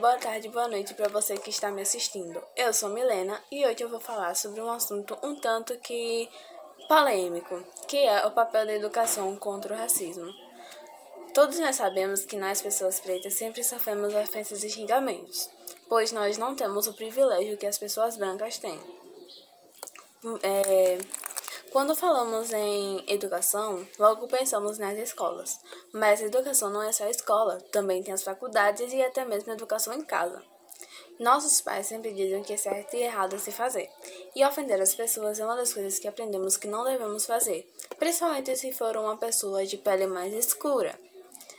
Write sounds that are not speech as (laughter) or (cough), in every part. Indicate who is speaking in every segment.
Speaker 1: boa tarde, boa noite para você que está me assistindo. Eu sou Milena e hoje eu vou falar sobre um assunto um tanto que polêmico, que é o papel da educação contra o racismo. Todos nós sabemos que nós, pessoas pretas, sempre sofremos ofensas e xingamentos, pois nós não temos o privilégio que as pessoas brancas têm. É, quando falamos em educação, logo pensamos nas escolas. Mas a educação não é só a escola, também tem as faculdades e até mesmo a educação em casa. Nossos pais sempre dizem que é certo e errado se fazer. E ofender as pessoas é uma das coisas que aprendemos que não devemos fazer, principalmente se for uma pessoa de pele mais escura.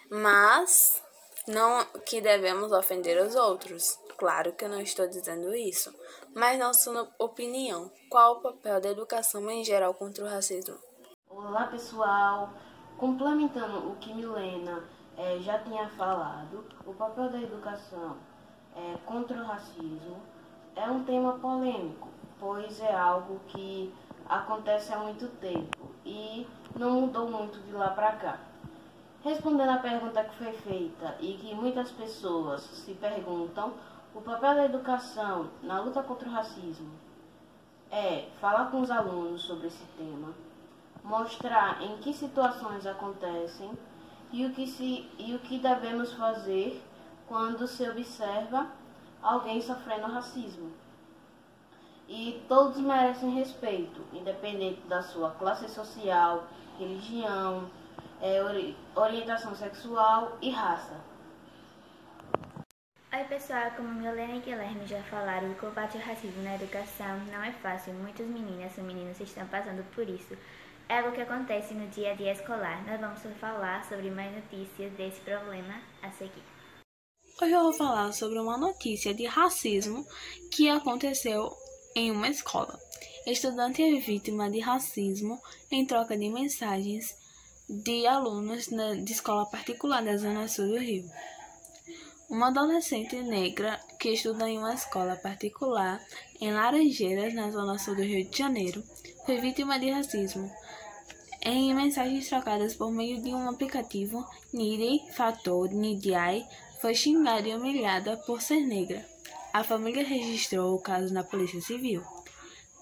Speaker 1: Mas não que devemos ofender os outros. Claro que eu não estou dizendo isso, mas na sua opinião, qual o papel da educação em geral contra o racismo?
Speaker 2: Olá pessoal, complementando o que Milena é, já tinha falado, o papel da educação é, contra o racismo é um tema polêmico, pois é algo que acontece há muito tempo e não mudou muito de lá para cá. Respondendo à pergunta que foi feita e que muitas pessoas se perguntam, o papel da educação na luta contra o racismo é falar com os alunos sobre esse tema, mostrar em que situações acontecem e o que, se, e o que devemos fazer quando se observa alguém sofrendo racismo. E todos merecem respeito, independente da sua classe social, religião, é, orientação sexual e raça.
Speaker 3: Oi pessoal, como Milena e Guilherme já falaram, o combate ao racismo na educação não é fácil. Muitas meninas e meninos estão passando por isso. É algo que acontece no dia a dia escolar. Nós vamos falar sobre mais notícias desse problema a seguir.
Speaker 1: Hoje eu vou falar sobre uma notícia de racismo que aconteceu em uma escola. Estudante é vítima de racismo em troca de mensagens de alunos de escola particular da Zona Sul do Rio. Uma adolescente negra que estuda em uma escola particular em Laranjeiras, na zona sul do Rio de Janeiro, foi vítima de racismo. Em mensagens trocadas por meio de um aplicativo, Nidhi Fator Nidiai foi xingada e humilhada por ser negra. A família registrou o caso na Polícia Civil.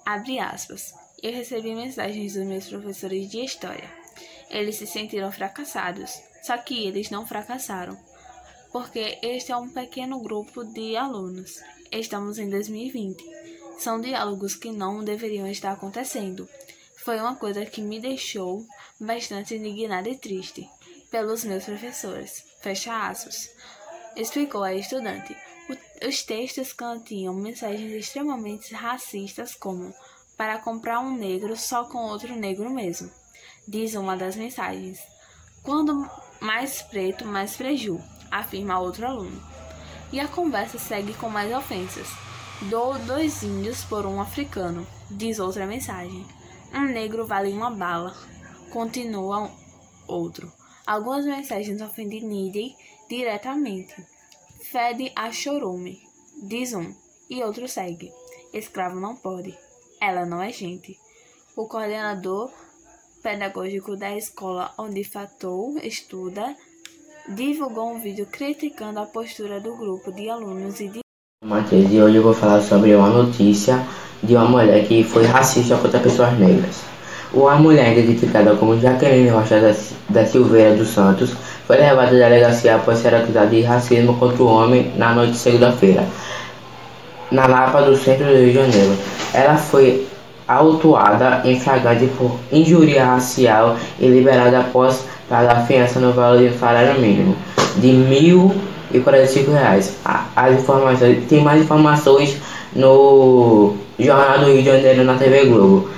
Speaker 1: Abre aspas. Eu recebi mensagens dos meus professores de história. Eles se sentiram fracassados, só que eles não fracassaram porque este é um pequeno grupo de alunos. Estamos em 2020. São diálogos que não deveriam estar acontecendo. Foi uma coisa que me deixou bastante indignada e triste pelos meus professores. Fecha aspas. Explicou a estudante. os textos continham mensagens extremamente racistas como para comprar um negro só com outro negro mesmo. Diz uma das mensagens. Quando mais preto, mais preju afirma outro aluno. E a conversa segue com mais ofensas. Dou dois índios por um africano, diz outra mensagem. Um negro vale uma bala, continua outro. Algumas mensagens ofendem Nidhi diretamente. Fede a chorume, diz um, e outro segue. Escravo não pode, ela não é gente. O coordenador pedagógico da escola onde Fatou estuda divulgou um vídeo criticando a postura do grupo de alunos e de
Speaker 4: Matheus, e hoje eu vou falar sobre uma notícia de uma mulher que foi racista contra pessoas negras. Uma mulher identificada como Jaqueline Rocha da Silveira dos Santos foi levada à delegacia após ser acusada de racismo contra o homem na noite de segunda-feira, na Lapa do centro do Rio de Janeiro. Ela foi autuada em flagrante por injúria racial e liberada após pagar fiança no valor de salário mínimo de R$ 1.045. As informações, tem mais informações no Jornal do Rio de Janeiro na TV Globo.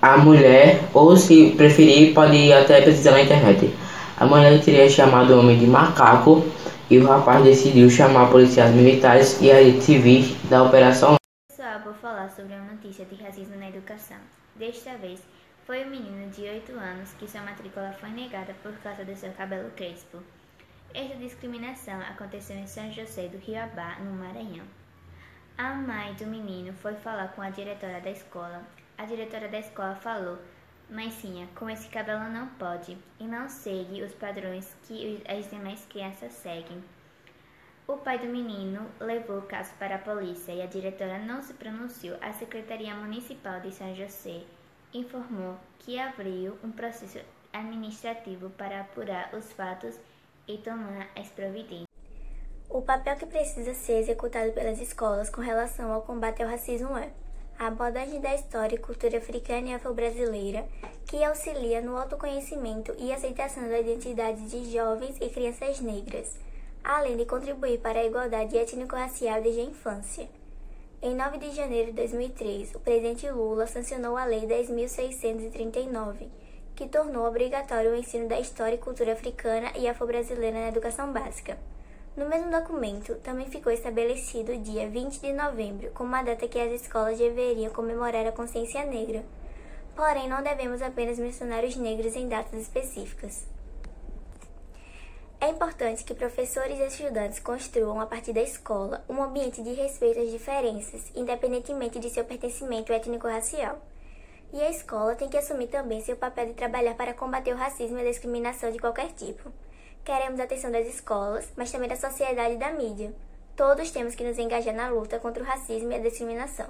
Speaker 4: A mulher, ou se preferir, pode até pesquisar na internet. A mulher teria chamado o homem de macaco e o rapaz decidiu chamar policiais militares e agentes civis da operação.
Speaker 3: Pessoal, vou falar sobre uma notícia de racismo na educação. Desta vez, foi um menino de 8 anos que sua matrícula foi negada por causa do seu cabelo crespo. Esta discriminação aconteceu em São José do Riobá, no Maranhão. A mãe do menino foi falar com a diretora da escola. A diretora da escola falou: Mãezinha, com esse cabelo não pode e não segue os padrões que as demais crianças seguem. O pai do menino levou o caso para a polícia e a diretora não se pronunciou. A Secretaria Municipal de São José informou que abriu um processo administrativo para apurar os fatos e tomar as providências.
Speaker 5: O papel que precisa ser executado pelas escolas com relação ao combate ao racismo é a abordagem da história e cultura africana e afro-brasileira, que auxilia no autoconhecimento e aceitação da identidade de jovens e crianças negras, além de contribuir para a igualdade étnico-racial desde a infância. Em 9 de janeiro de 2003, o presidente Lula sancionou a Lei 10.639, que tornou obrigatório o ensino da história e cultura africana e afro-brasileira na educação básica. No mesmo documento, também ficou estabelecido o dia 20 de novembro como a data que as escolas deveriam comemorar a consciência negra. Porém, não devemos apenas mencionar os negros em datas específicas. É importante que professores e estudantes construam, a partir da escola, um ambiente de respeito às diferenças, independentemente de seu pertencimento étnico-racial. E a escola tem que assumir também seu papel de trabalhar para combater o racismo e a discriminação de qualquer tipo. Queremos a atenção das escolas, mas também da sociedade e da mídia. Todos temos que nos engajar na luta contra o racismo e a discriminação.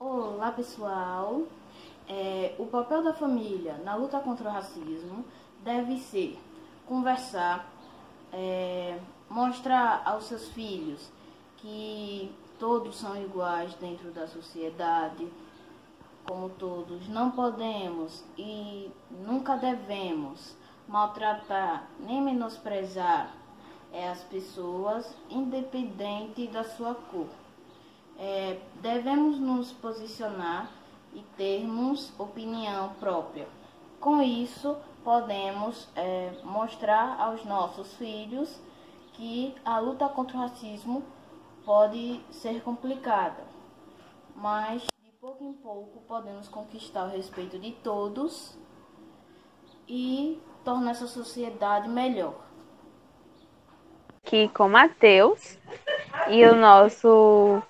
Speaker 2: Olá, pessoal. É, o papel da família na luta contra o racismo deve ser conversar, é, mostrar aos seus filhos que todos são iguais dentro da sociedade, como todos. Não podemos e nunca devemos maltratar nem menosprezar é, as pessoas, independente da sua cor. É, devemos nos posicionar e termos opinião própria. Com isso, podemos é, mostrar aos nossos filhos que a luta contra o racismo pode ser complicada, mas de pouco em pouco podemos conquistar o respeito de todos e tornar essa sociedade melhor.
Speaker 6: Aqui com Matheus e o nosso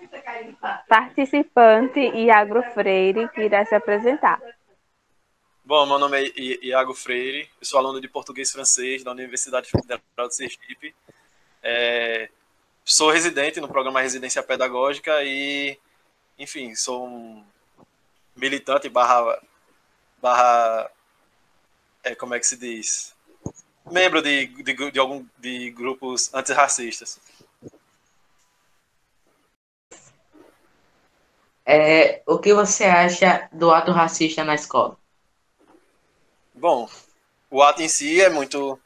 Speaker 6: participante Iago Freire, que irá se apresentar.
Speaker 7: Bom, meu nome é Iago Freire, eu sou aluno de português francês da Universidade Federal de Sergipe. É, sou residente no programa Residência Pedagógica e, enfim, sou um militante barra, barra é, como é que se diz? Membro de, de, de algum de grupos antirracistas.
Speaker 4: É, o que você acha do ato racista na escola?
Speaker 7: Bom, o ato em si é muito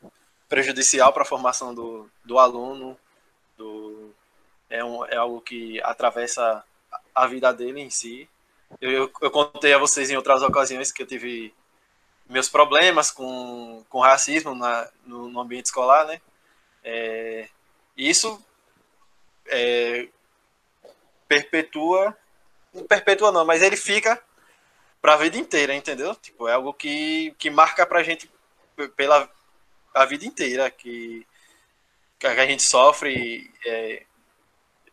Speaker 7: prejudicial para a formação do, do aluno, do, é, um, é algo que atravessa a vida dele em si. Eu, eu, eu contei a vocês em outras ocasiões que eu tive meus problemas com, com racismo na, no, no ambiente escolar, né? É, isso é, perpetua, não perpetua não, mas ele fica para a vida inteira, entendeu? Tipo, é algo que, que marca para a gente pela a vida inteira, que, que a gente sofre é,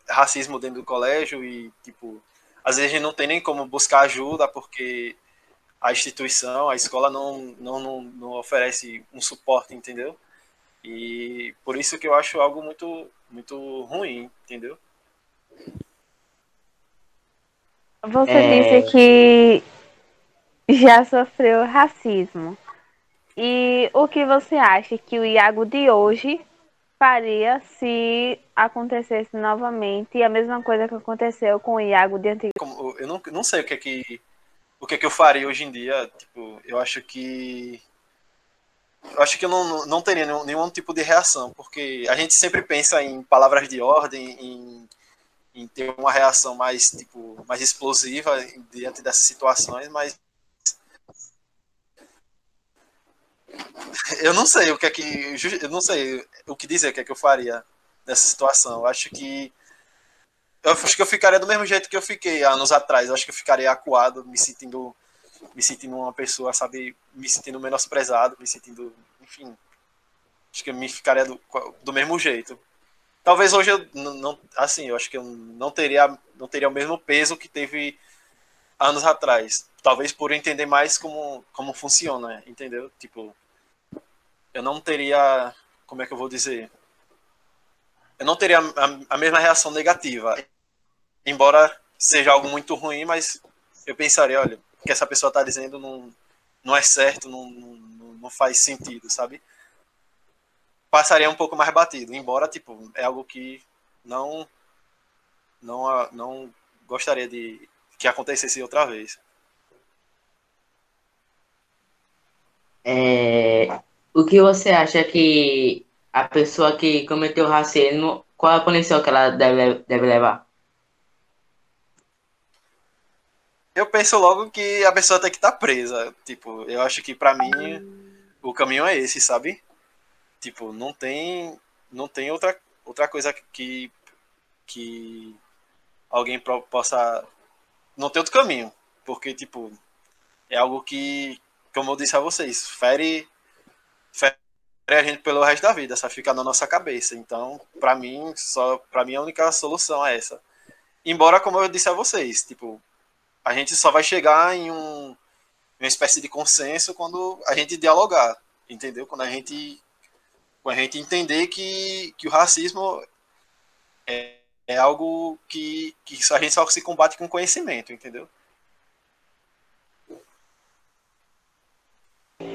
Speaker 7: racismo dentro do colégio e, tipo, às vezes a gente não tem nem como buscar ajuda porque a instituição, a escola não, não, não, não oferece um suporte, entendeu? E por isso que eu acho algo muito, muito ruim, entendeu?
Speaker 6: Você é... disse que já sofreu racismo. E o que você acha que o Iago de hoje faria se acontecesse novamente a mesma coisa que aconteceu com o Iago de antigo?
Speaker 7: Eu não, não sei o que é que o que, é que eu faria hoje em dia, tipo, eu acho que eu acho que eu não, não teria nenhum, nenhum tipo de reação, porque a gente sempre pensa em palavras de ordem, em, em ter uma reação mais tipo mais explosiva diante dessas situações, mas (laughs) eu não sei o que é que eu não sei o que dizer o que é que eu faria nessa situação. Eu acho que eu acho que eu ficaria do mesmo jeito que eu fiquei anos atrás. Eu acho que eu ficaria acuado, me sentindo, me sentindo uma pessoa, sabe, me sentindo menosprezado, me sentindo, enfim. Acho que eu me ficaria do, do mesmo jeito. Talvez hoje eu não, assim, eu acho que eu não teria, não teria o mesmo peso que teve anos atrás. Talvez por entender mais como, como funciona, entendeu? Tipo, eu não teria, como é que eu vou dizer? eu não teria a, a mesma reação negativa. Embora seja algo muito ruim, mas eu pensaria, olha, o que essa pessoa está dizendo não, não é certo, não, não, não faz sentido, sabe? Passaria um pouco mais batido, embora, tipo, é algo que não não, não gostaria de que acontecesse outra vez.
Speaker 4: É, o que você acha que a pessoa que cometeu racismo, qual a punição que ela deve, deve levar?
Speaker 7: Eu penso logo que a pessoa tem que estar tá presa. Tipo, eu acho que para mim o caminho é esse, sabe? Tipo, não tem não tem outra outra coisa que que alguém possa não ter outro caminho, porque tipo é algo que, como eu disse a vocês, fere fere a gente pelo resto da vida, só fica na nossa cabeça. Então, para mim, só para mim a única solução é essa. Embora, como eu disse a vocês, tipo, a gente só vai chegar em um, uma espécie de consenso quando a gente dialogar, entendeu? Quando a gente, quando a gente entender que, que o racismo é, é algo que, que a gente só se combate com conhecimento, entendeu?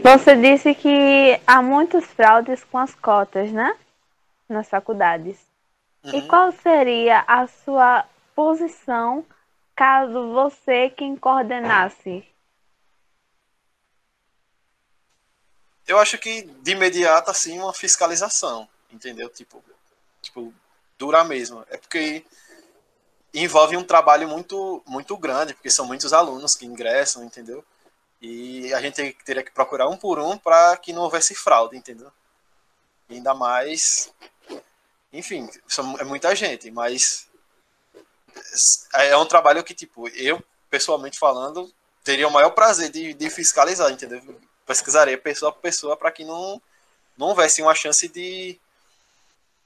Speaker 6: Você disse que há muitas fraudes com as cotas, né? Nas faculdades. Uhum. E qual seria a sua posição caso você quem coordenasse?
Speaker 7: Eu acho que de imediato assim uma fiscalização, entendeu? Tipo, tipo dura mesmo. É porque envolve um trabalho muito muito grande, porque são muitos alunos que ingressam, entendeu? E a gente teria que procurar um por um para que não houvesse fraude, entendeu? Ainda mais, enfim, é muita gente, mas é um trabalho que, tipo, eu, pessoalmente falando, teria o maior prazer de, de fiscalizar, entendeu? Pesquisaria pessoa por pessoa para que não, não houvesse uma chance de,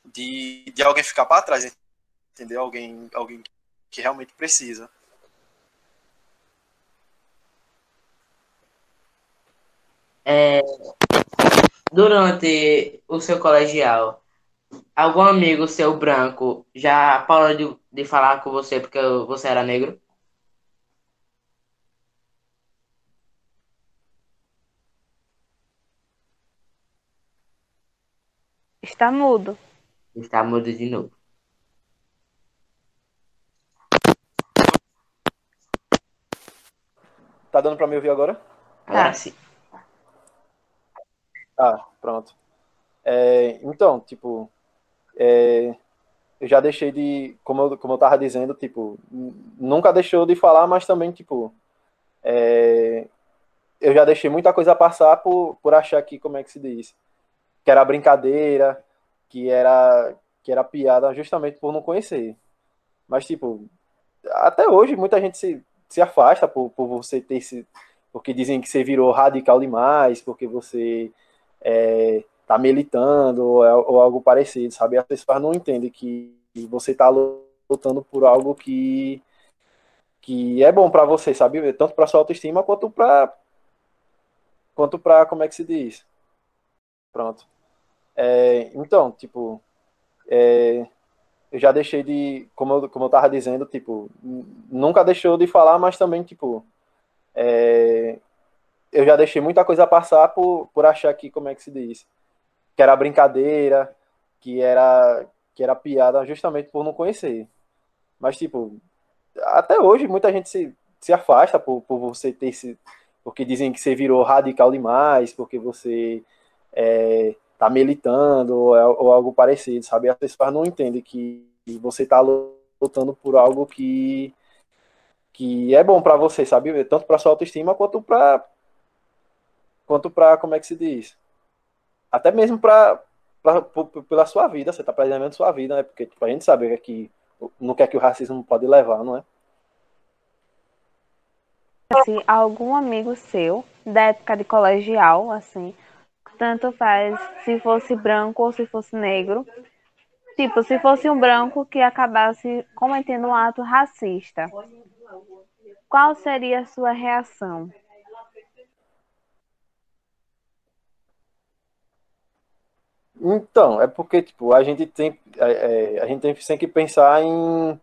Speaker 7: de, de alguém ficar para trás, entendeu? Alguém, alguém que realmente precisa.
Speaker 4: É, durante o seu colegial, Algum amigo seu branco já parou de, de falar com você porque você era negro?
Speaker 6: Está mudo.
Speaker 4: Está mudo de novo.
Speaker 7: Tá dando pra me ouvir agora?
Speaker 4: Ah, ah sim.
Speaker 7: Ah, pronto. É, então, tipo, é, eu já deixei de, como eu, como eu tava dizendo, tipo, nunca deixou de falar, mas também, tipo, é, eu já deixei muita coisa passar por, por achar que, como é que se diz, que era brincadeira, que era, que era piada, justamente por não conhecer. Mas, tipo, até hoje muita gente se, se afasta por, por você ter esse, porque dizem que você virou radical demais, porque você é, tá militando ou, é, ou algo parecido, sabe? As pessoas não entendem que você tá lutando por algo que que é bom para você, sabe? Tanto para sua autoestima quanto para quanto para como é que se diz? Pronto. É, então, tipo, é, eu já deixei de, como eu, como eu tava dizendo, tipo, nunca deixou de falar, mas também, tipo, é, eu já deixei muita coisa passar por, por achar que, como é que se diz? que era brincadeira, que era que era piada justamente por não conhecer. Mas tipo, até hoje muita gente se, se afasta por, por você ter esse porque dizem que você virou radical demais, porque você é, tá militando ou, é, ou, algo parecido, sabe? As pessoas não entendem que você tá lutando por algo que que é bom para você, sabe? Tanto para sua autoestima quanto para quanto para como é que se diz? até mesmo para pela sua vida, você está preservando sua vida, né? Porque tipo, a gente sabe que não quer que o racismo pode levar, não é?
Speaker 6: Assim, algum amigo seu, da época de colegial, assim, tanto faz se fosse branco ou se fosse negro, tipo, se fosse um branco que acabasse cometendo um ato racista, qual seria a sua reação?
Speaker 7: Então, é porque, tipo, a gente tem, é, é a gente tem sempre que pensar em,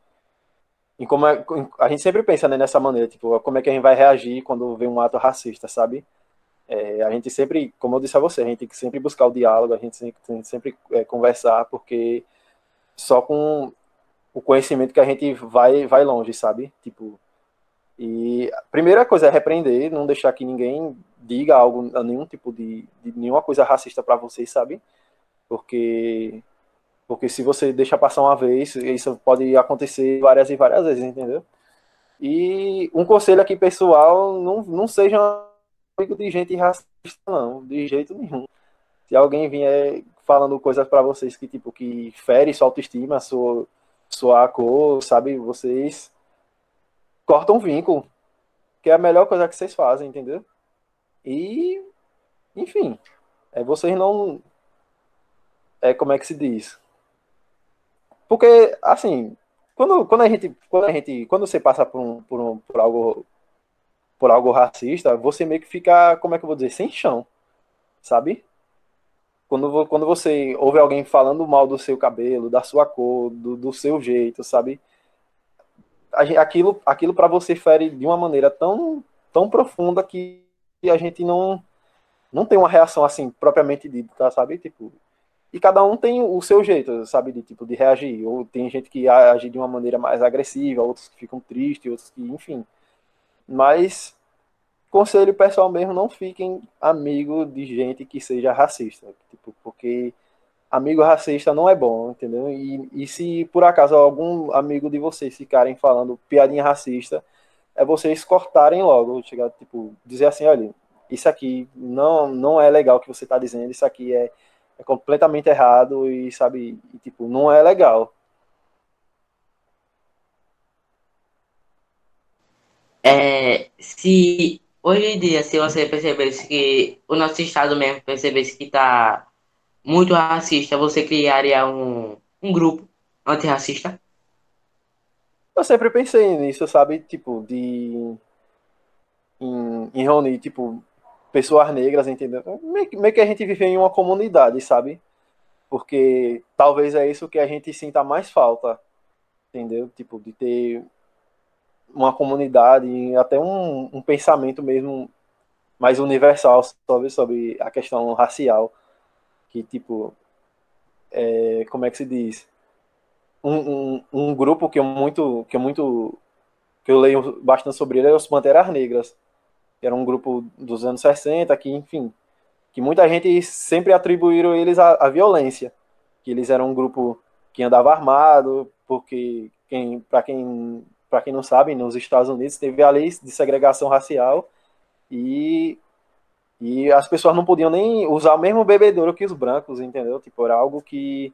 Speaker 7: em como é, a gente sempre pensa né, nessa maneira, tipo, como é que a gente vai reagir quando vê um ato racista, sabe? É, a gente sempre, como eu disse a você, a gente tem que sempre buscar o diálogo, a gente tem que sempre é, conversar, porque só com o conhecimento que a gente vai, vai longe, sabe? Tipo, e a primeira coisa é repreender, não deixar que ninguém diga algo, nenhum tipo de, de nenhuma coisa racista para vocês, sabe? Porque porque se você deixa passar uma vez, isso pode acontecer várias e várias vezes, entendeu? E um conselho aqui pessoal, não, não seja amigo de gente racista, não, de jeito nenhum. Se alguém vier falando coisas para vocês que tipo que fere sua autoestima, sua sua cor, sabe, vocês cortam um vínculo, que é a melhor coisa que vocês fazem, entendeu? E enfim, é vocês não é como é que se diz? Porque assim, quando, quando a gente quando a gente quando você passa por um, por, um, por algo por algo racista, você meio que fica, como é que eu vou dizer, sem chão, sabe? Quando, quando você ouve alguém falando mal do seu cabelo, da sua cor, do, do seu jeito, sabe? Aquilo, aquilo para você fere de uma maneira tão, tão profunda que a gente não, não tem uma reação assim propriamente dita, sabe? Tipo, e cada um tem o seu jeito, sabe, de tipo de reagir. Ou tem gente que age de uma maneira mais agressiva, outros que ficam tristes, outros que, enfim. Mas conselho pessoal mesmo, não fiquem amigo de gente que seja racista, tipo, porque amigo racista não é bom, entendeu? E, e se por acaso algum amigo de vocês ficarem falando piadinha racista, é vocês cortarem logo, chegar, tipo, dizer assim, olha, isso aqui não, não é legal que você está dizendo, isso aqui é, é completamente errado e, sabe, e, tipo, não é legal.
Speaker 4: É, se hoje em dia, se você percebesse que o nosso estado mesmo percebesse que está muito racista, você criaria um, um grupo antirracista?
Speaker 7: Eu sempre pensei nisso, sabe? Tipo, de. Em, em reunir, tipo, pessoas negras, entendeu? Meio, que a gente vive em uma comunidade, sabe? Porque talvez é isso que a gente sinta mais falta, entendeu? Tipo, de ter uma comunidade, até um, um pensamento mesmo mais universal sobre, sobre a questão racial, que tipo, é, como é que se diz? Um, um, um, grupo que eu muito, que eu muito, que eu leio bastante sobre ele é os Panteras Negras, que era um grupo dos anos 60, que enfim, que muita gente sempre atribuíram eles à, à violência, que eles eram um grupo que andava armado, porque quem, para quem para quem não sabe, nos Estados Unidos teve a lei de segregação racial e, e as pessoas não podiam nem usar o mesmo bebedouro que os brancos, entendeu? Tipo, era algo que.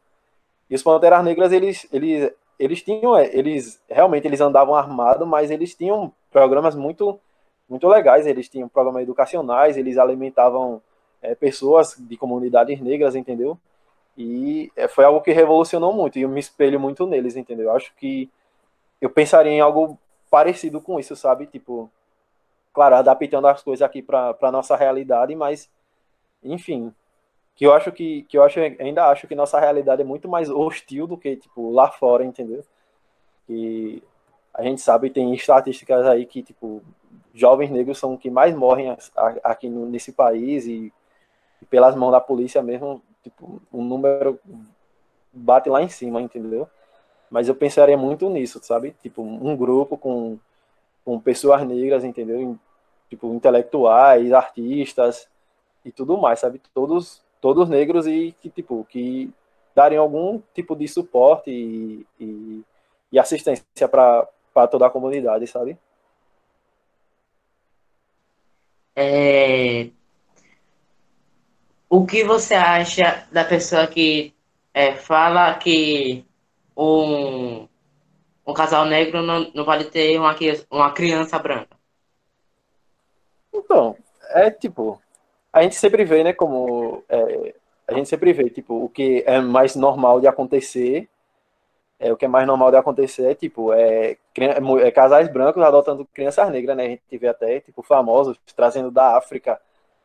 Speaker 7: E os Panteras Negras, eles, eles, eles tinham, é, eles realmente eles andavam armados, mas eles tinham programas muito, muito legais, eles tinham programas educacionais, eles alimentavam é, pessoas de comunidades negras, entendeu? E é, foi algo que revolucionou muito, e eu me espelho muito neles, entendeu? Eu acho que eu pensaria em algo parecido com isso, sabe? Tipo, claro, adaptando as coisas aqui para nossa realidade, mas, enfim, que eu acho que, que eu acho, ainda acho que nossa realidade é muito mais hostil do que, tipo, lá fora, entendeu? E a gente sabe, tem estatísticas aí que, tipo, jovens negros são os que mais morrem aqui nesse país e, pelas mãos da polícia mesmo, tipo, um número bate lá em cima, entendeu? Mas eu pensaria muito nisso, sabe? Tipo, um grupo com, com pessoas negras, entendeu? Tipo, intelectuais, artistas e tudo mais, sabe? Todos, todos negros e que, tipo, que darem algum tipo de suporte e, e, e assistência para toda a comunidade, sabe?
Speaker 4: É... O que você acha da pessoa que é, fala que um, um casal negro não, não pode ter uma, uma criança branca?
Speaker 7: Então, é tipo, a gente sempre vê, né, como é, a gente sempre vê, tipo, o que é mais normal de acontecer, é, o que é mais normal de acontecer é, tipo, é, é casais brancos adotando crianças negras, né, a gente vê até, tipo, famosos trazendo da África,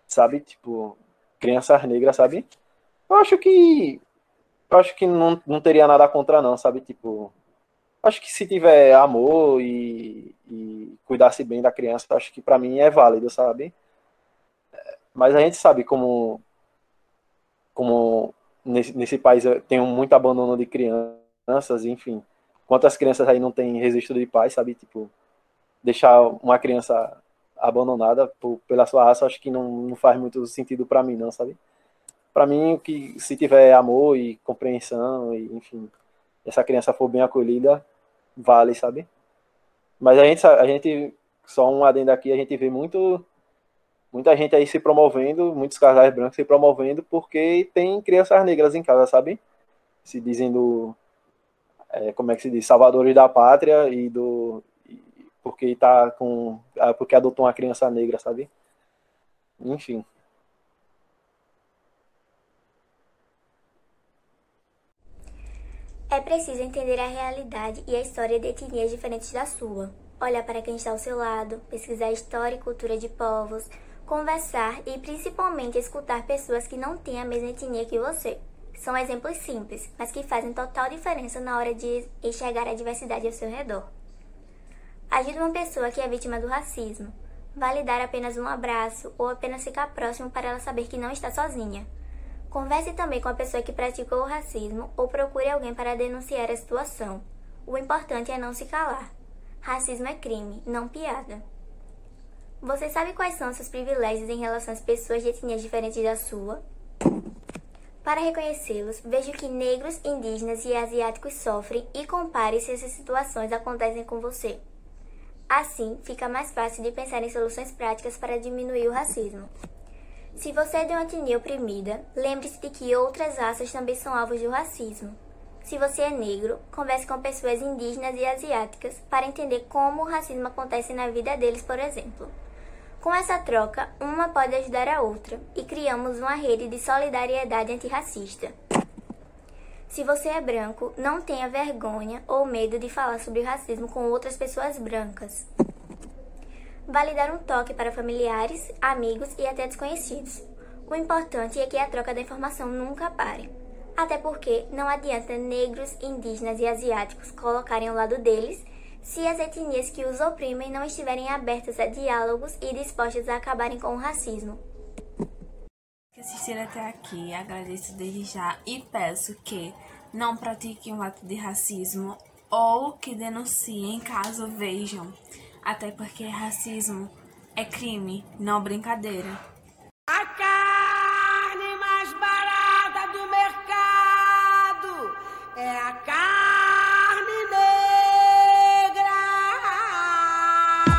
Speaker 7: sabe, tipo, crianças negras, sabe, Eu acho que. Eu acho que não, não teria nada contra, não, sabe? Tipo. Acho que se tiver amor e, e cuidasse bem da criança, acho que para mim é válido, sabe? Mas a gente sabe como. Como nesse, nesse país tem muito abandono de crianças, enfim. Quantas crianças aí não têm registro de pais, sabe? Tipo, deixar uma criança abandonada por, pela sua raça, acho que não, não faz muito sentido para mim, não, sabe? Para mim, que se tiver amor e compreensão, e, enfim, essa criança for bem acolhida, vale, sabe? Mas a gente, a gente só um adendo aqui, a gente vê muito muita gente aí se promovendo, muitos casais brancos se promovendo porque tem crianças negras em casa, sabe? Se dizendo, é, como é que se diz, salvadores da pátria e do porque tá com ah, porque adotou uma criança negra, sabe? Enfim.
Speaker 5: É preciso entender a realidade e a história de etnias diferentes da sua. Olhar para quem está ao seu lado, pesquisar história e cultura de povos, conversar e principalmente escutar pessoas que não têm a mesma etnia que você. São exemplos simples, mas que fazem total diferença na hora de enxergar a diversidade ao seu redor. Ajude uma pessoa que é vítima do racismo. Vale dar apenas um abraço ou apenas ficar próximo para ela saber que não está sozinha. Converse também com a pessoa que praticou o racismo ou procure alguém para denunciar a situação. O importante é não se calar. Racismo é crime, não piada. Você sabe quais são seus privilégios em relação às pessoas de etnias diferentes da sua? Para reconhecê-los, veja que negros, indígenas e asiáticos sofrem e compare se essas situações acontecem com você. Assim, fica mais fácil de pensar em soluções práticas para diminuir o racismo. Se você é de uma etnia oprimida, lembre-se de que outras raças também são alvos do racismo. Se você é negro, converse com pessoas indígenas e asiáticas para entender como o racismo acontece na vida deles, por exemplo. Com essa troca, uma pode ajudar a outra e criamos uma rede de solidariedade antirracista. Se você é branco, não tenha vergonha ou medo de falar sobre o racismo com outras pessoas brancas. Vale dar um toque para familiares, amigos e até desconhecidos. O importante é que a troca da informação nunca pare. Até porque não adianta negros, indígenas e asiáticos colocarem ao lado deles se as etnias que os oprimem não estiverem abertas a diálogos e dispostas a acabarem com o racismo.
Speaker 1: Assistir até aqui, agradeço desde já e peço que não pratiquem um ato de racismo ou que denunciem caso vejam até porque racismo é crime, não brincadeira.